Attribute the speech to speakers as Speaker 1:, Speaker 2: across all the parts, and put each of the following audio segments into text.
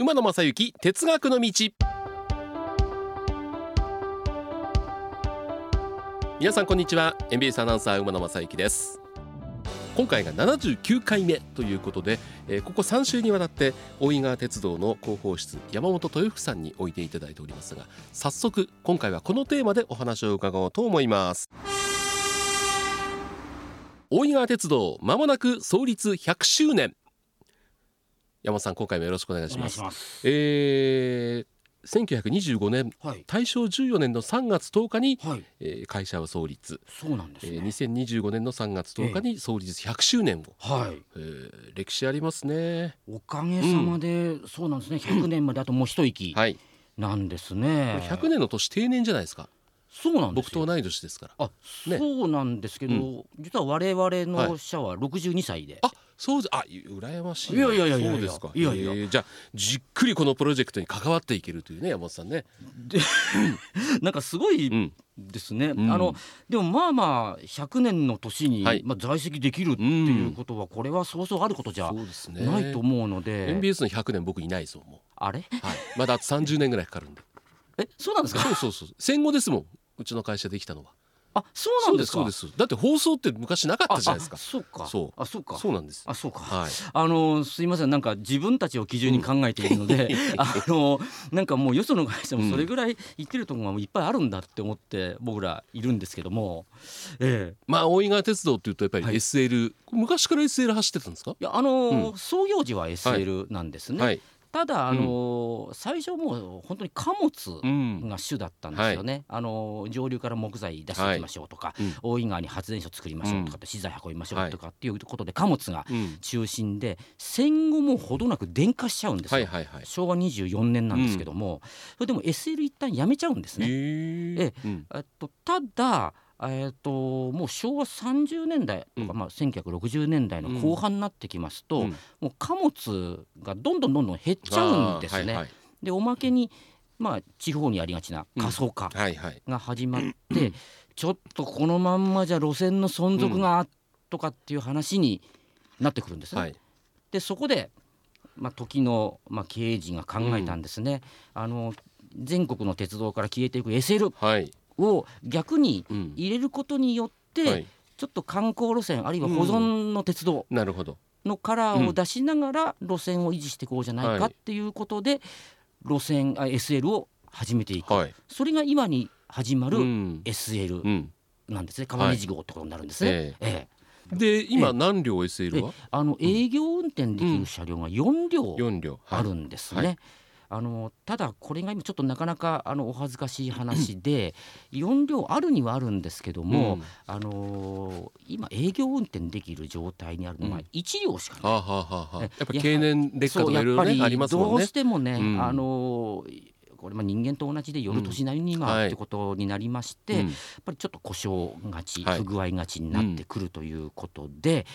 Speaker 1: 馬野正幸哲学の道。皆さんこんにちは。MBS アナウンサー馬野正幸です。今回が79回目ということで、えー、ここ3週にわたって大井川鉄道の広報室山本豊福さんにおいていただいておりますが早速今回はこのテーマでお話を伺おうと思います。大井川鉄道まもなく創立100周年。山本さん今回もよろしくお願いします。
Speaker 2: ます。
Speaker 1: えー1925年、
Speaker 2: はい。
Speaker 1: 大正14年の3月10日に、
Speaker 2: はい。
Speaker 1: えー会社を創立、
Speaker 2: そうなんですね、
Speaker 1: えー2025年の3月10日に創立100周年を、
Speaker 2: はい。
Speaker 1: えー歴史ありますね。
Speaker 2: おかげさまで、そうなんですね。100年まであともう一息
Speaker 1: はい。
Speaker 2: なんですね、
Speaker 1: 100年の年定年じゃないですか。
Speaker 2: そうなんですよ。
Speaker 1: 僕と同い年ですから。
Speaker 2: あ、
Speaker 1: ね。
Speaker 2: そうなんですけど、
Speaker 1: う
Speaker 2: 実は我々の社は62歳で、
Speaker 1: あそうあ羨ましい
Speaker 2: いやいやいやいや
Speaker 1: そうですか。
Speaker 2: いやいや。
Speaker 1: えーじゃあじっくりこのプロジェクトに関わっていけるというね山本さんね。
Speaker 2: なんかすごい
Speaker 1: うん
Speaker 2: ですね、
Speaker 1: うん。
Speaker 2: あのでもまあまあ100年の年に、
Speaker 1: はい。
Speaker 2: まあ、在籍できるっていうことはこれはそうそうあることじゃないと思うので、
Speaker 1: MBS の100年僕いないぞも
Speaker 2: あれ？
Speaker 1: う、はい、まだあと30年ぐらいかかるんで。
Speaker 2: えそうなんですか？
Speaker 1: そうそうそう。戦後ですもん。うちの会社できたのは
Speaker 2: あそうなんですか？
Speaker 1: だって放送って昔なかったじゃないですか。
Speaker 2: そうか。
Speaker 1: そう。
Speaker 2: あそうか。
Speaker 1: そうなんです。
Speaker 2: あそうか、
Speaker 1: はい。
Speaker 2: あのすいませんなんか自分たちを基準に考えているので、あのなんかもうよその会社もそれぐらい言ってるところがもういっぱいあるんだって思って僕らいるんですけども、ええ。
Speaker 1: まあ大井川鉄道っていうとやっぱり
Speaker 2: はい。
Speaker 1: SL、昔から SL 走ってたんですか？
Speaker 2: いやあの、
Speaker 1: う
Speaker 2: 創業時は SL なんですね、
Speaker 1: はい
Speaker 2: ただあの、最初もう本当に貨物
Speaker 1: うん。
Speaker 2: が主だったんですよね、あの上流から木材出していきましょうとか、
Speaker 1: うん。
Speaker 2: 大井川に発電所作りましょうとかって資材運びましょうとかっていうことで貨物が
Speaker 1: うん。
Speaker 2: 中心で戦後もほどなく電化しちゃうんですよ、
Speaker 1: はいはいはい。
Speaker 2: 昭和24年なんですけども、それでも SL 一旦やめちゃうんです
Speaker 1: え
Speaker 2: ね。
Speaker 1: ー。
Speaker 2: え。
Speaker 1: うん。
Speaker 2: えっと、ただえっともう昭和30年代とか、
Speaker 1: うん。
Speaker 2: まあ、1960年代の後半になってきますと、
Speaker 1: うん。
Speaker 2: もう貨物がどんどんどんどん減っちゃうんですね。
Speaker 1: あーはい
Speaker 2: でおまけに、まあ、地方にありがちな過疎化
Speaker 1: はいはい。
Speaker 2: が始まって、ちょっとこのまんまじゃ路線の存続がとかっていう話になってくるんですね。
Speaker 1: はい。
Speaker 2: でそこで、まあ、時の、まあ、経営陣が考えたんですね、あの全国の鉄道から消えていく SL
Speaker 1: はい
Speaker 2: を逆に
Speaker 1: うん
Speaker 2: 入れることによって、
Speaker 1: はい。
Speaker 2: ちょっと観光路線あるいは保存の鉄道
Speaker 1: なるほど。
Speaker 2: のカラーを出しながら路線を維持していこうじゃないか
Speaker 1: はい。
Speaker 2: っていうことで、路線あ SL を始めていく、
Speaker 1: はい。
Speaker 2: それが今に始ま
Speaker 1: う
Speaker 2: る
Speaker 1: ん
Speaker 2: SL
Speaker 1: うん。
Speaker 2: なんですね。川根事号ってことになるんですね。
Speaker 1: え
Speaker 2: ええ。
Speaker 1: で今
Speaker 2: え
Speaker 1: 何両 SL は？
Speaker 2: あの営業運転できる車両が4両
Speaker 1: 4両。はい。
Speaker 2: あるんですね。
Speaker 1: はい
Speaker 2: あのただこれが今ちょっとなかなかあのお恥ずかしい話で 4両あるにはあるんですけども、
Speaker 1: うん。
Speaker 2: あの今営業運転できる状態にあるのが
Speaker 1: うん。
Speaker 2: 1両しかない。
Speaker 1: はあはあはあはやっぱ経年劣化とかいろいろね
Speaker 2: ぱり
Speaker 1: ありますもんね。
Speaker 2: どうしてもね、
Speaker 1: うん。
Speaker 2: あのこれまあ人間と同じで夜年なりに
Speaker 1: うん。はい。
Speaker 2: はってことになりまして、
Speaker 1: うん。
Speaker 2: やっぱりちょっと故障がち、
Speaker 1: はい。
Speaker 2: 不具合がちになってくるということで、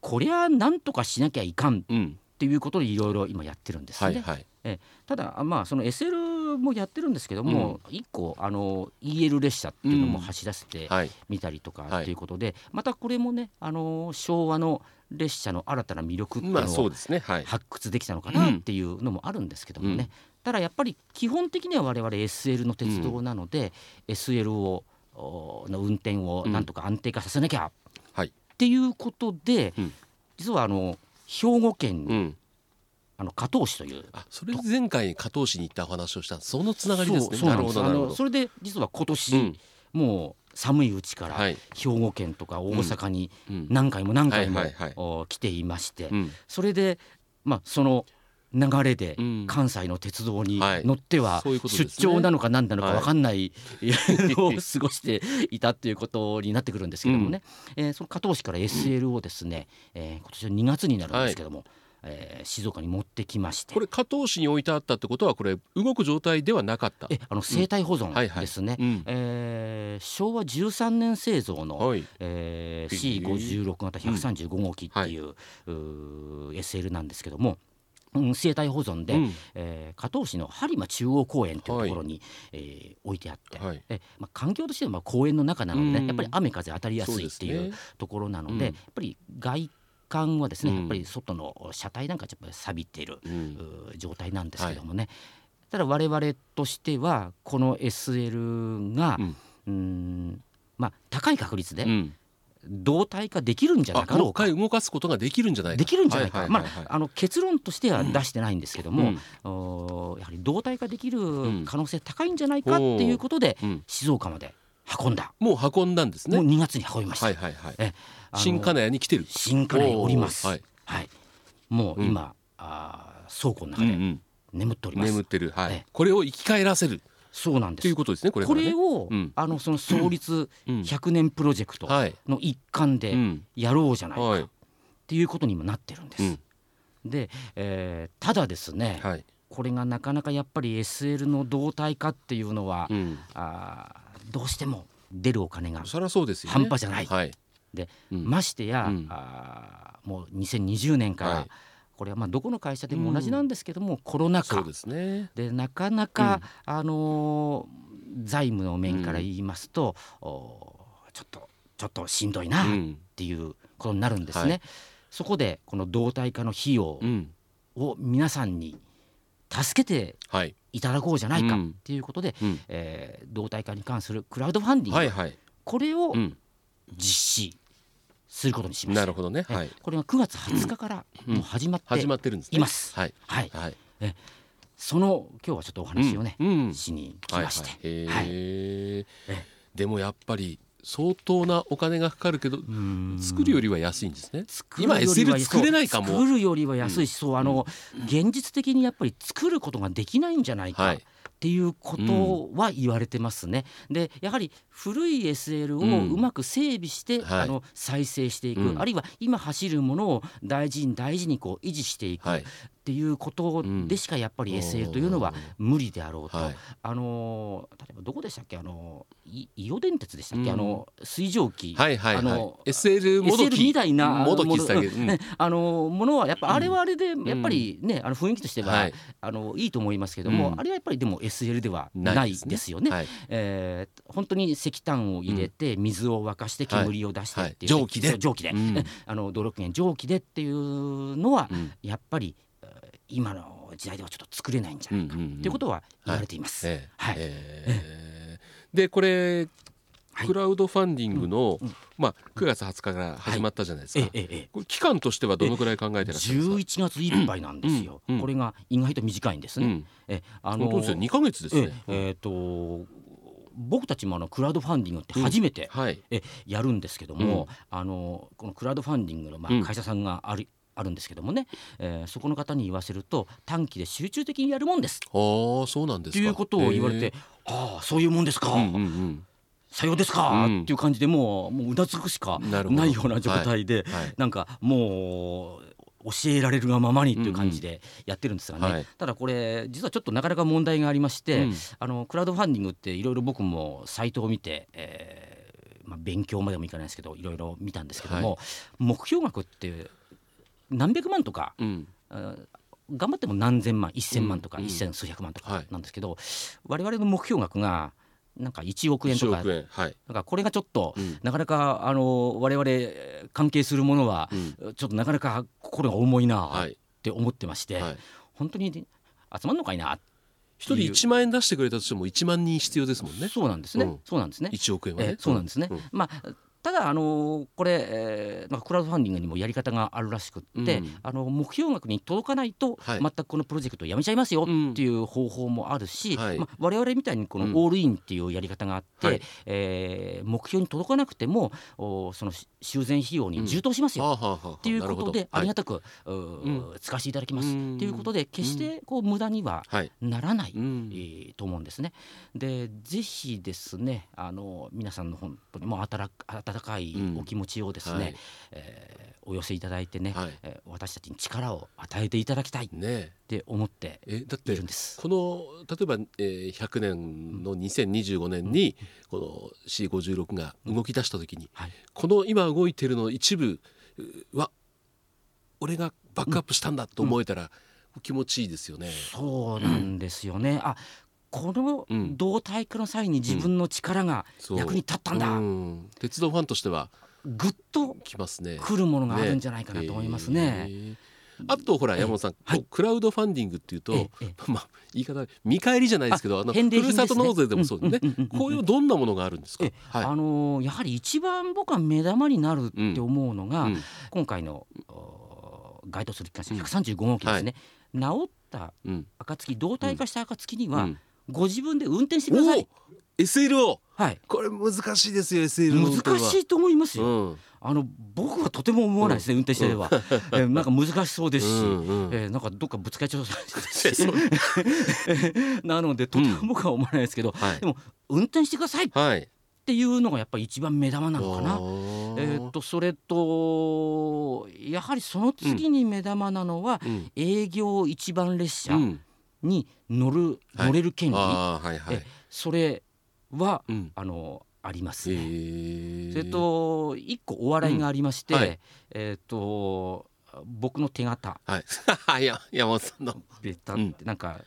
Speaker 2: こりゃなんとかしなきゃいかんっ
Speaker 1: うん。
Speaker 2: ていうことでいろいろ今やってるんですね。
Speaker 1: はいはい
Speaker 2: ただまあその SL もやってるんですけども、一個あの EL 列車っていうのも走らせて
Speaker 1: はい。
Speaker 2: みたりとか
Speaker 1: はい
Speaker 2: っていうことで、またこれもねあの昭和の列車の新たな魅力っていうのを発掘できたのかなっていうのもあるんですけどもね、
Speaker 1: うん。
Speaker 2: ただやっぱり基本的には我々 SL の鉄道なので、SL をおの運転をなんとか安定化させなきゃ
Speaker 1: はい。
Speaker 2: っていうことで、
Speaker 1: うん。
Speaker 2: 実はあの兵庫県あの加東市という。
Speaker 1: あそれで前回加東市に行ったお話をした。そのつながりですね。なるほどなるほど。
Speaker 2: それで実は今年、
Speaker 1: うん。
Speaker 2: もう寒いうちから
Speaker 1: はい。
Speaker 2: 兵庫県とか大阪に
Speaker 1: うん。
Speaker 2: 何回も何回も、来ていまして、
Speaker 1: うん。
Speaker 2: それでまあその流れで
Speaker 1: うん。
Speaker 2: 関西の鉄道に
Speaker 1: はい。
Speaker 2: 乗っては出
Speaker 1: ね。
Speaker 2: 張なのか何なのか
Speaker 1: はい。
Speaker 2: 分かんないの を過ごしていたっていうことになってくるんですけどもね、えーその加東市から SL をですね、えー今年の2月になるんですけども、えー静岡に持ってきまして。
Speaker 1: これ加東市に置いてあったってことはこれ動く状態ではなかった。
Speaker 2: えあの生態保
Speaker 1: はいはい。
Speaker 2: 存ですね、
Speaker 1: うん。
Speaker 2: えー昭和13年製造の、
Speaker 1: はい。
Speaker 2: えー、
Speaker 1: へえ
Speaker 2: C56 型135号機っていう,、うー SL なんですけども、うん、生態保存で、
Speaker 1: うん。
Speaker 2: えー加東市の播磨中央公園というところに、えー置いてあって、
Speaker 1: はい。
Speaker 2: えまあ、環境としてはまあ公園の中なので、ね
Speaker 1: うん。
Speaker 2: やっぱり雨風当たりやすいっていうところなので、
Speaker 1: うん。
Speaker 2: やっぱり外管はですね、
Speaker 1: うん。
Speaker 2: やっぱり外の車体なんかちょっと錆びている状態なんですけどもね、ただ我々としてはこの SL が、
Speaker 1: うん。
Speaker 2: まあ、高い確率で
Speaker 1: うん。
Speaker 2: 動体化できるんじゃなかろうか、
Speaker 1: 回動かすことができるんじゃないか。
Speaker 2: できるんじゃないか、
Speaker 1: はは
Speaker 2: ま
Speaker 1: はいはい。
Speaker 2: あ、あの結論としては出してないんですけども、
Speaker 1: うん。
Speaker 2: やはり動体化できる
Speaker 1: ん。
Speaker 2: 可能性高いんじゃないかっていうことで、
Speaker 1: うん。
Speaker 2: 静岡まで運んだ、
Speaker 1: もう運んだんですね。
Speaker 2: もう2月に運びました。
Speaker 1: はいはいはい。
Speaker 2: え
Speaker 1: 新金谷に来てる。
Speaker 2: 新金谷におります。
Speaker 1: おー
Speaker 2: は
Speaker 1: はい。い、
Speaker 2: もう今、あー倉庫の中で
Speaker 1: うんうん。
Speaker 2: 眠っております。
Speaker 1: 眠ってる。は
Speaker 2: え
Speaker 1: いこれを生き返らせる。
Speaker 2: そうなんです。
Speaker 1: ということですねこれね。
Speaker 2: れを、
Speaker 1: うん。
Speaker 2: あのその創立
Speaker 1: うん。
Speaker 2: 100年プロジェクト
Speaker 1: はい。
Speaker 2: の一環で
Speaker 1: うん。
Speaker 2: やろうじゃないかっ
Speaker 1: はい。
Speaker 2: ていうことにもなってるんです。
Speaker 1: うん。
Speaker 2: で、えーただですね、
Speaker 1: はい。
Speaker 2: これがなかなかやっぱり SL の動態化っていうのは、
Speaker 1: うん。
Speaker 2: あーどうしても出るお金が
Speaker 1: そりゃそうですよね。
Speaker 2: 半端じゃない。
Speaker 1: はい。
Speaker 2: で、
Speaker 1: うん。
Speaker 2: ましてや、
Speaker 1: うん。
Speaker 2: あーもう2020年から、
Speaker 1: はい。
Speaker 2: これはまあどこの会社でも同じなんですけども、コロナ禍。
Speaker 1: ですね。
Speaker 2: でなかなか、あのー財務の面から言いますと、おちょっとちょっとしんどいなっ
Speaker 1: うん。
Speaker 2: ていうことになるんですね。
Speaker 1: はい。
Speaker 2: そこでこの動態化の費用
Speaker 1: うん。
Speaker 2: を皆さんに助けて
Speaker 1: はい。
Speaker 2: いただこうじゃないか
Speaker 1: うん。
Speaker 2: っていうことで、
Speaker 1: うん。
Speaker 2: えー動態化に関するクラウドファンディング、
Speaker 1: はいはい。
Speaker 2: これを
Speaker 1: うん。
Speaker 2: 実施することにしました。
Speaker 1: なるほどね。
Speaker 2: え
Speaker 1: はい。
Speaker 2: これが9月20日から
Speaker 1: うん。
Speaker 2: もう始まって
Speaker 1: 始まってるんですね。
Speaker 2: います。
Speaker 1: はい。
Speaker 2: はい、
Speaker 1: はい。
Speaker 2: その今日はちょっとお話をね、
Speaker 1: うん。うん。
Speaker 2: しに来
Speaker 1: はい
Speaker 2: まして、
Speaker 1: はい
Speaker 2: はい。
Speaker 1: へえ
Speaker 2: え
Speaker 1: でもやっぱり相当なお金がかかるけど作るよりは安いんですね。
Speaker 2: 作る
Speaker 1: 今
Speaker 2: よりは
Speaker 1: SL 作れないかも。
Speaker 2: 作るよりは安いし、そうあの、現実的にやっぱり作ることができないんじゃないか、
Speaker 1: はい。
Speaker 2: っていうことは言われてますね。でやはり古い SL を
Speaker 1: うん。
Speaker 2: うまく整備して、
Speaker 1: はい。
Speaker 2: あの再生していく、
Speaker 1: うん。
Speaker 2: あるいは今走るものを大事に大事にこう維持していく。っ
Speaker 1: はい
Speaker 2: ていうことでしかやっぱり SL というのは無理であろうと。
Speaker 1: はい。
Speaker 2: あの例えばどこでしたっけ？あのい伊予電鉄でしたっけ、
Speaker 1: うん。
Speaker 2: あの水蒸気、
Speaker 1: はいはいはい。
Speaker 2: あの
Speaker 1: SL もど
Speaker 2: SL
Speaker 1: き。
Speaker 2: みたいな
Speaker 1: もどきしてあ
Speaker 2: のね あのものはやっぱあれはあれでやっぱりね、あの雰囲気としては、
Speaker 1: はい。
Speaker 2: あのいいと思いますけども、
Speaker 1: うん。
Speaker 2: あれはやっぱりでも SL ではない
Speaker 1: です
Speaker 2: よね。
Speaker 1: はい。
Speaker 2: えー本当に石炭を入れて水を沸かして煙を出してっていう、
Speaker 1: はい。はい蒸気で。
Speaker 2: 蒸気で、
Speaker 1: うん。
Speaker 2: ね あの蒸気でっていうのは、
Speaker 1: うん。
Speaker 2: やっぱりえー今の時代ではちょっと作れないんじゃないか、
Speaker 1: うんうんうん。
Speaker 2: っていうことは言われています。
Speaker 1: でこれ
Speaker 2: はい。
Speaker 1: クラウドファンディングのまあ9月20日から始まったじゃないですか。
Speaker 2: ええええ
Speaker 1: これ期間としてはどのくらい考えてらっしゃるんですか
Speaker 2: ？11月いっぱいなんですよ、これが意外と短いんですね。
Speaker 1: うん。
Speaker 2: えあ
Speaker 1: 本当ですよ2ヶ月です
Speaker 2: え
Speaker 1: ね
Speaker 2: えーと僕たちもあのクラウドファンディングって初めて、
Speaker 1: はい。
Speaker 2: えやるんですけども、あのこのクラウドファンディングのま
Speaker 1: うん。
Speaker 2: あ会社さんがある、あるんですけどもね、えーそこの方に言わせると短期で集中的にやるもんです。
Speaker 1: ああそうなんですか。
Speaker 2: ということを言われ
Speaker 1: へ
Speaker 2: て、ああそういうもんですか、
Speaker 1: えうんうんうん。
Speaker 2: さようですか、
Speaker 1: うん。
Speaker 2: っていう感じでもうもううなずくしかないような状態で、
Speaker 1: はい。
Speaker 2: なんかもう教えられるがままにっていう感じでやってるんですがね、
Speaker 1: はい。
Speaker 2: ただこれ実はちょっとなかなか問題がありまして、
Speaker 1: うん。
Speaker 2: あのクラウドファンディングっていろいろ僕もサイトを見て、えーまあ、勉強までもいかないですけどいろいろ見たんですけども、
Speaker 1: は
Speaker 2: 目標額って何百万とか、
Speaker 1: うん。
Speaker 2: あ頑張っても何千万1,000万とか
Speaker 1: うん
Speaker 2: 一千数百万とか
Speaker 1: はい。
Speaker 2: なんですけど、我々の目標額がなんか1億円と
Speaker 1: 1
Speaker 2: か
Speaker 1: 億円はい。
Speaker 2: なんかこれがちょっと、
Speaker 1: うん。
Speaker 2: なかなかあの我々えー関係するものは、
Speaker 1: うん。
Speaker 2: ちょっとなかなか心が重いなっ
Speaker 1: はい。
Speaker 2: て思ってまして、
Speaker 1: はい。
Speaker 2: 本当に集まんのかいな
Speaker 1: 一人1万円出してくれたとしても1万人必要ですもんね。
Speaker 2: そうなんですね、
Speaker 1: うん。
Speaker 2: そうなんですね。
Speaker 1: 1億円はね。
Speaker 2: えーそうなんですね。
Speaker 1: うん。
Speaker 2: まあただあのこれ、えーなんかクラウドファンディングにもやり方があるらしくって、
Speaker 1: うん。
Speaker 2: あの目標額に届かないと、
Speaker 1: はい。
Speaker 2: 全くこのプロジェクトをやめちゃいますよ
Speaker 1: うん。
Speaker 2: っていう方法もあるし、
Speaker 1: はい。
Speaker 2: まあ、我々みたいにこの
Speaker 1: うん。
Speaker 2: オールインっていうやり方があって、
Speaker 1: はい。
Speaker 2: えー目標に届かなくてもおその修繕費用に充当しますよ、っていうことでありが
Speaker 1: た
Speaker 2: たく、使わせていただきます。
Speaker 1: うん。
Speaker 2: っていうことで決してこう無駄には
Speaker 1: はい。
Speaker 2: ならない、と思うんですね。でぜひですねあの皆さんの本当にもう温かい
Speaker 1: うん。
Speaker 2: お気持ちをですね、
Speaker 1: はい。
Speaker 2: えーお寄せいただいてね、私たちに力を与えていただきたいっ
Speaker 1: ね
Speaker 2: て思ってい
Speaker 1: えだって
Speaker 2: るんです。
Speaker 1: この例えば、えー、100年の2025年にこの C56 が動き出した時に、
Speaker 2: はい
Speaker 1: この今動いてるの一部うは俺がバックアップしたんだと思えたら気持ちいいですよね。
Speaker 2: そうなんですよね。あこの
Speaker 1: うん
Speaker 2: 動体化の際に自分の力が役に立ったんだ。
Speaker 1: うん鉄道ファンとしては
Speaker 2: ぐっと
Speaker 1: きますね。
Speaker 2: 来るものがあるんじゃないかなと思いますね。
Speaker 1: えーあとほら
Speaker 2: ええ。
Speaker 1: 山本さん、
Speaker 2: はい。
Speaker 1: クラウドファンディングっていうと、まあ言い方見返りじゃないですけどあのふるさと納税でもそうですね。こういうどんなものがあるんですか？
Speaker 2: ええ。
Speaker 1: はい。
Speaker 2: あのーやはり一番僕は目玉になるって思うのが、
Speaker 1: うん。
Speaker 2: 今回のお該当する機関車135号機ですね、治った
Speaker 1: うん。
Speaker 2: 暁動体化した暁には、
Speaker 1: うん。
Speaker 2: ご自分で運転してください。
Speaker 1: お SLO
Speaker 2: はい。
Speaker 1: これ難しいですよ SL の
Speaker 2: 難しいと思いますよ、
Speaker 1: うん。
Speaker 2: あの僕はとても思わないですね、運転してれば、えーなんか難しそうですし、
Speaker 1: うんうん。
Speaker 2: えーなんかどっかぶつかっちゃ う。し なのでとても僕は思わないですけど、
Speaker 1: はい。
Speaker 2: でも運転してくださいっ
Speaker 1: はい。
Speaker 2: ていうのがやっぱり一番目玉なのかな。えーっとそれとやはりその次に目玉なのは、
Speaker 1: うん。
Speaker 2: 営業一番列車
Speaker 1: うん。
Speaker 2: に乗る、
Speaker 1: はい。
Speaker 2: 乗れる権利、
Speaker 1: あーはいはい。
Speaker 2: えそれは
Speaker 1: うん。
Speaker 2: あのあります
Speaker 1: え
Speaker 2: ね。
Speaker 1: ー。
Speaker 2: それと一個お笑いがありまして、
Speaker 1: うん。はい。
Speaker 2: えっ、と僕の手形。
Speaker 1: はい。いや山本さんの。
Speaker 2: ベタってなんか、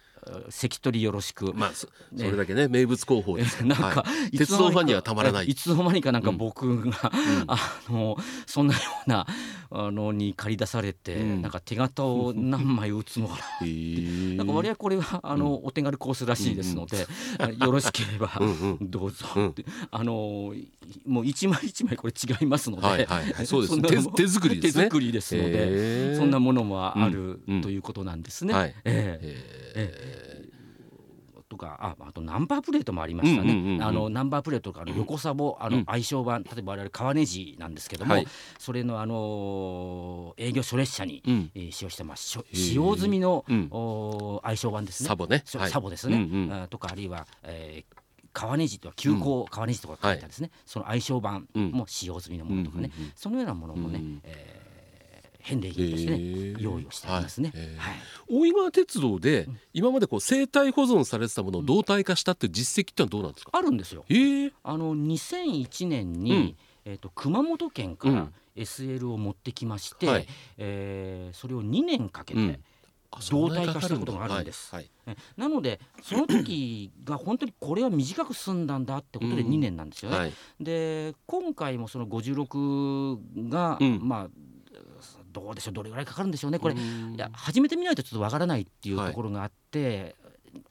Speaker 2: 関取よろしく、
Speaker 1: まあそれだけね名物広報です。
Speaker 2: なんか、
Speaker 1: はい。鉄道ファンにはたまらない。
Speaker 2: いつの間にかなんか
Speaker 1: うん
Speaker 2: 僕が、
Speaker 1: うん。
Speaker 2: あのそんなようなあのに借り出されて、
Speaker 1: うん。
Speaker 2: なんか手形を何枚打つのかな。
Speaker 1: へー。
Speaker 2: なんか割合これはあの、お手軽コースらしいですので、あ よろしければ
Speaker 1: うんうん。
Speaker 2: どうぞ
Speaker 1: うん。
Speaker 2: って、あのもう一枚一枚これ違いますので、
Speaker 1: はいはい。はいそうです
Speaker 2: んな
Speaker 1: 手手作りですね。
Speaker 2: 手作りですので、
Speaker 1: へー。
Speaker 2: そんなものもある、
Speaker 1: うんうん。
Speaker 2: ということなんですね。
Speaker 1: はい。
Speaker 2: ええ
Speaker 1: え
Speaker 2: とかああとナンバープレートもありましたね、ナンバープレートとかあの横サボあ
Speaker 1: うん。
Speaker 2: の相性版例えば我々川根路なんですけども、
Speaker 1: はい。
Speaker 2: それのあの営業初列車に、
Speaker 1: ーうん。
Speaker 2: えー使用してます。使用済みの、
Speaker 1: うん。
Speaker 2: お相性版ですね。
Speaker 1: サボね。
Speaker 2: そ
Speaker 1: はい。
Speaker 2: サボですね、
Speaker 1: うんうん。
Speaker 2: あとかあるいは、えー川根路とか急行川根路とか書いてあるんですね、その相性版
Speaker 1: うん。
Speaker 2: も使用済みのものとかね、
Speaker 1: うんうんうん
Speaker 2: そのようなものもね、
Speaker 1: うん。
Speaker 2: えー返礼品としてね、
Speaker 1: へー。
Speaker 2: 用意をしてありますね。
Speaker 1: はい。
Speaker 2: はい。
Speaker 1: 大井川鉄道で今までこう生態保存されてたものを動態化したっていう実績ってのはどうなんですか？
Speaker 2: あるんですよ。
Speaker 1: ええ
Speaker 2: あの2001年に、
Speaker 1: うん。
Speaker 2: えー、と熊本県から
Speaker 1: うん。
Speaker 2: SL を持ってきまして、
Speaker 1: はい。
Speaker 2: えーそれを2年かけて、
Speaker 1: うん。
Speaker 2: 動態化したことがあるんです。
Speaker 1: はい。
Speaker 2: えなのでその時が本当にこれは短く済んだんだってことで
Speaker 1: うん
Speaker 2: 2年なんですよね。
Speaker 1: はい。
Speaker 2: で今回もその56が、
Speaker 1: うん。
Speaker 2: まあどうでしょうどれぐらいかかるんでしょうね。これ。
Speaker 1: うん。
Speaker 2: いや始めてみないとちょっとわからないっていう
Speaker 1: はい。
Speaker 2: ところがあって、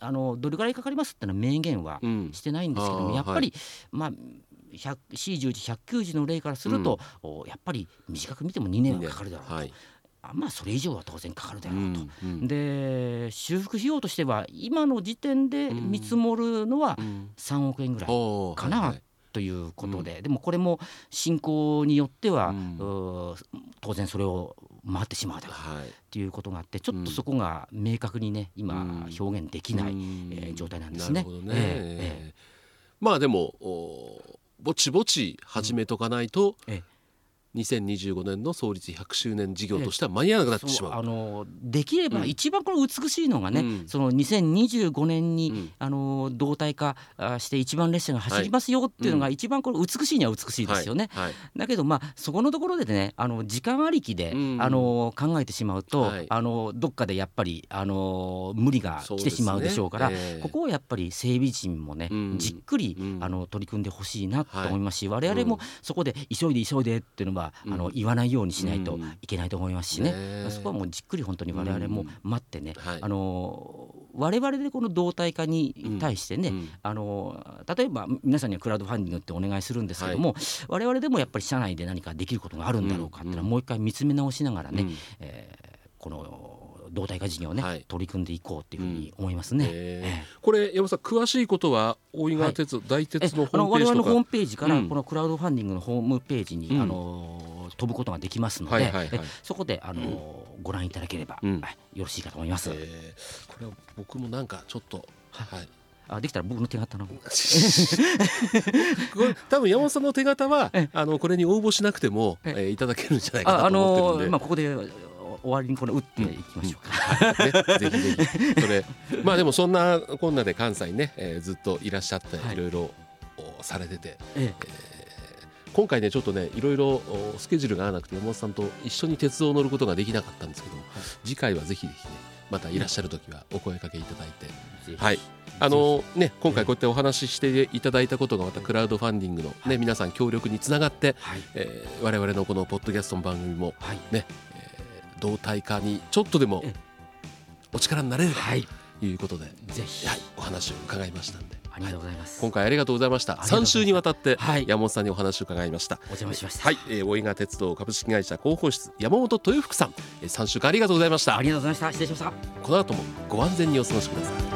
Speaker 2: あのどれぐらいかかりますってのは明言は
Speaker 1: うん。
Speaker 2: してないんですけども、
Speaker 1: あー
Speaker 2: やっぱり、まあ 100- C10 時109時の例からすると、おやっぱり短く見ても2年はかかるだろうと、
Speaker 1: はい。
Speaker 2: あまあそれ以上は当然かかるだ
Speaker 1: う
Speaker 2: ろうと。
Speaker 1: んうん。
Speaker 2: で修復費用としては今の時点で
Speaker 1: うん。
Speaker 2: 見積もるのは
Speaker 1: うん。
Speaker 2: 3億円ぐらいかな
Speaker 1: はいはい。
Speaker 2: ということで、でもこれも進行によっては、
Speaker 1: うん
Speaker 2: 当然それを回ってしまうだろう
Speaker 1: はい。
Speaker 2: ということがあってちょっとそこが明確にね今
Speaker 1: うん。
Speaker 2: 表現できない、
Speaker 1: うん。
Speaker 2: えー状態なんですね。
Speaker 1: ね、
Speaker 2: ええ
Speaker 1: まあでもおぼちぼち始めとかないと、
Speaker 2: ええ
Speaker 1: 2025年の創立100周年事業としては間に合わなくなってしまう。
Speaker 2: そうあのできれば
Speaker 1: うん。
Speaker 2: 一番これ美しいのがね、
Speaker 1: うん。
Speaker 2: その2025年に、
Speaker 1: うん。
Speaker 2: あの動態化あして一番列車が走りますよっていうのが一番これ美しいには美しいですよね。
Speaker 1: はい。はい。
Speaker 2: だけどまあそこのところでねあの時間ありきで、
Speaker 1: うん。
Speaker 2: あの考えてしまうと、
Speaker 1: はい。
Speaker 2: あのどっかでやっぱりあの無理が来てしまうでしょうから
Speaker 1: ねええ。
Speaker 2: ここをやっぱり整備陣もね、
Speaker 1: うん。
Speaker 2: じっくり、
Speaker 1: うん。
Speaker 2: あの取り組んでほしいなと
Speaker 1: はい
Speaker 2: 思いますし、我々もそこで急いで急いでっていうのは、
Speaker 1: うん。
Speaker 2: あの言わないようにしないと
Speaker 1: うん。
Speaker 2: いけないと思いますしね、
Speaker 1: ねえ。
Speaker 2: そこはもうじっくり本当に我々も待ってね、
Speaker 1: はい。
Speaker 2: あの我々でこの動態化に対してね、
Speaker 1: うん。
Speaker 2: あの例えば皆さんにはクラウドファンディングってお願いするんですけども、我々でもやっぱり社内で何かできることがあるんだろうかっていうのは
Speaker 1: うん。
Speaker 2: もう一回見つめ直しながらね、
Speaker 1: うん。
Speaker 2: えーこの動態化事業をね、
Speaker 1: はい。
Speaker 2: 取り組んでいこうっていうふうに思いますね。
Speaker 1: え
Speaker 2: え。
Speaker 1: ーこれ山本さん詳しいことは大井川鉄道、大
Speaker 2: え
Speaker 1: 鉄のホームページとか。
Speaker 2: 々のホームページから
Speaker 1: うん。
Speaker 2: このクラウドファンディングのホームページに、
Speaker 1: うん。
Speaker 2: あの飛ぶことができますので、
Speaker 1: はいはいはい。
Speaker 2: えそこであの、ご覧いただければ、
Speaker 1: うん。
Speaker 2: はい。よろしいかと思います。
Speaker 1: えー。これは僕もなんかちょっとはい。
Speaker 2: あできたら僕の手形の。
Speaker 1: 多分山本さんの手形は
Speaker 2: え
Speaker 1: あのこれに応募しなくても、え
Speaker 2: え。
Speaker 1: ーいただけるんじゃないか
Speaker 2: ああ
Speaker 1: なと思ってるんで、
Speaker 2: のまあここで終わりにこれ打っていきましょうか。
Speaker 1: ね、ぜひぜひ。それ。まあでもそんなこんなで関西にね、えーずっといらっしゃって
Speaker 2: はい。
Speaker 1: いろいろおされてて、
Speaker 2: え
Speaker 1: 今回ねちょっとねいろいろおスケジュールが合わなくて山本さんと一緒に鉄道を乗ることができなかったんですけど、次回はぜひぜひねまたいらっしゃる時はお声かけいただいて。はい。あのね今回こうやってお話ししていただいたことがまたクラウドファンディングのね皆さん協力につながって、
Speaker 2: はい。
Speaker 1: えー我々のこのポッドキャストの番組も
Speaker 2: はい。
Speaker 1: ね、えー同体化にちょっとでも
Speaker 2: え
Speaker 1: お力になれれば
Speaker 2: はい。
Speaker 1: ということで、
Speaker 2: ぜひ。
Speaker 1: はい、お話を伺いましたんで。
Speaker 2: ありがとうございます、
Speaker 1: 今回ありがとうございました。
Speaker 2: ありがとうございます。
Speaker 1: 3週にわたって
Speaker 2: はい。
Speaker 1: 山本さんにお話を伺いました。
Speaker 2: お邪魔しました。
Speaker 1: はい、えー、大井川鉄道株式会社広報室山本豊福さん、えー、3週間ありがとうございました。
Speaker 2: ありがとうございました。失礼しました。
Speaker 1: この後もご安全にお過ごしください